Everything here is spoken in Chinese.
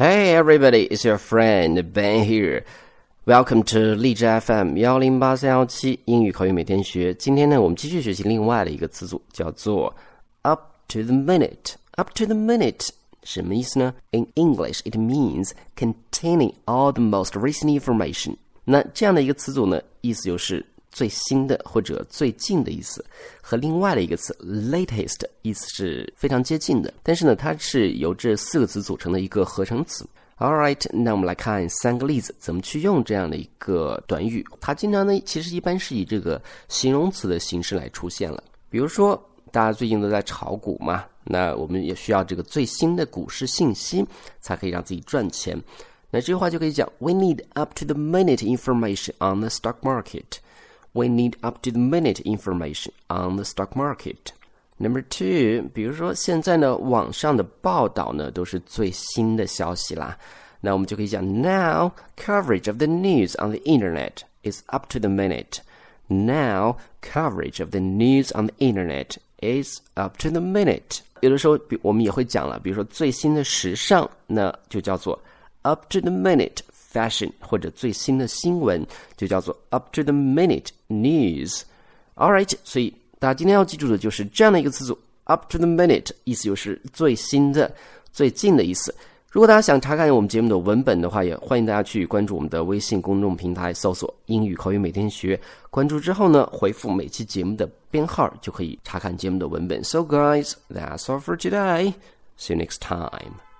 Hey everybody, it's your friend Ben here. Welcome to 荔枝 FM 幺零八三幺七英语口语每天学。今天呢，我们继续学习另外的一个词组，叫做 up to the minute. Up to the minute 什么意思呢？In English, it means containing all the most recent information. 那这样的一个词组呢，意思就是 最新的或者最近的意思，和另外的一个词 latest 意思是非常接近的。但是呢，它是由这四个词组成的一个合成词。All right，那我们来看三个例子，怎么去用这样的一个短语。它经常呢，其实一般是以这个形容词的形式来出现了。比如说，大家最近都在炒股嘛，那我们也需要这个最新的股市信息，才可以让自己赚钱。那这句话就可以讲：We need up to the minute information on the stock market. We need up to the minute information on the stock market. Number two，比如说现在呢，网上的报道呢都是最新的消息啦。那我们就可以讲，Now coverage of the news on the internet is up to the minute. Now coverage of the news on the internet is up to the minute. 有的时候，比我们也会讲了，比如说最新的时尚，那就叫做 up to the minute fashion，或者最新的新闻就叫做 up to the minute news. All right，所以。大家今天要记住的就是这样的一个词组，up to the minute，意思就是最新的、最近的意思。如果大家想查看我们节目的文本的话，也欢迎大家去关注我们的微信公众平台，搜索“英语口语每天学”。关注之后呢，回复每期节目的编号，就可以查看节目的文本。So guys, that's all for today. See you next time.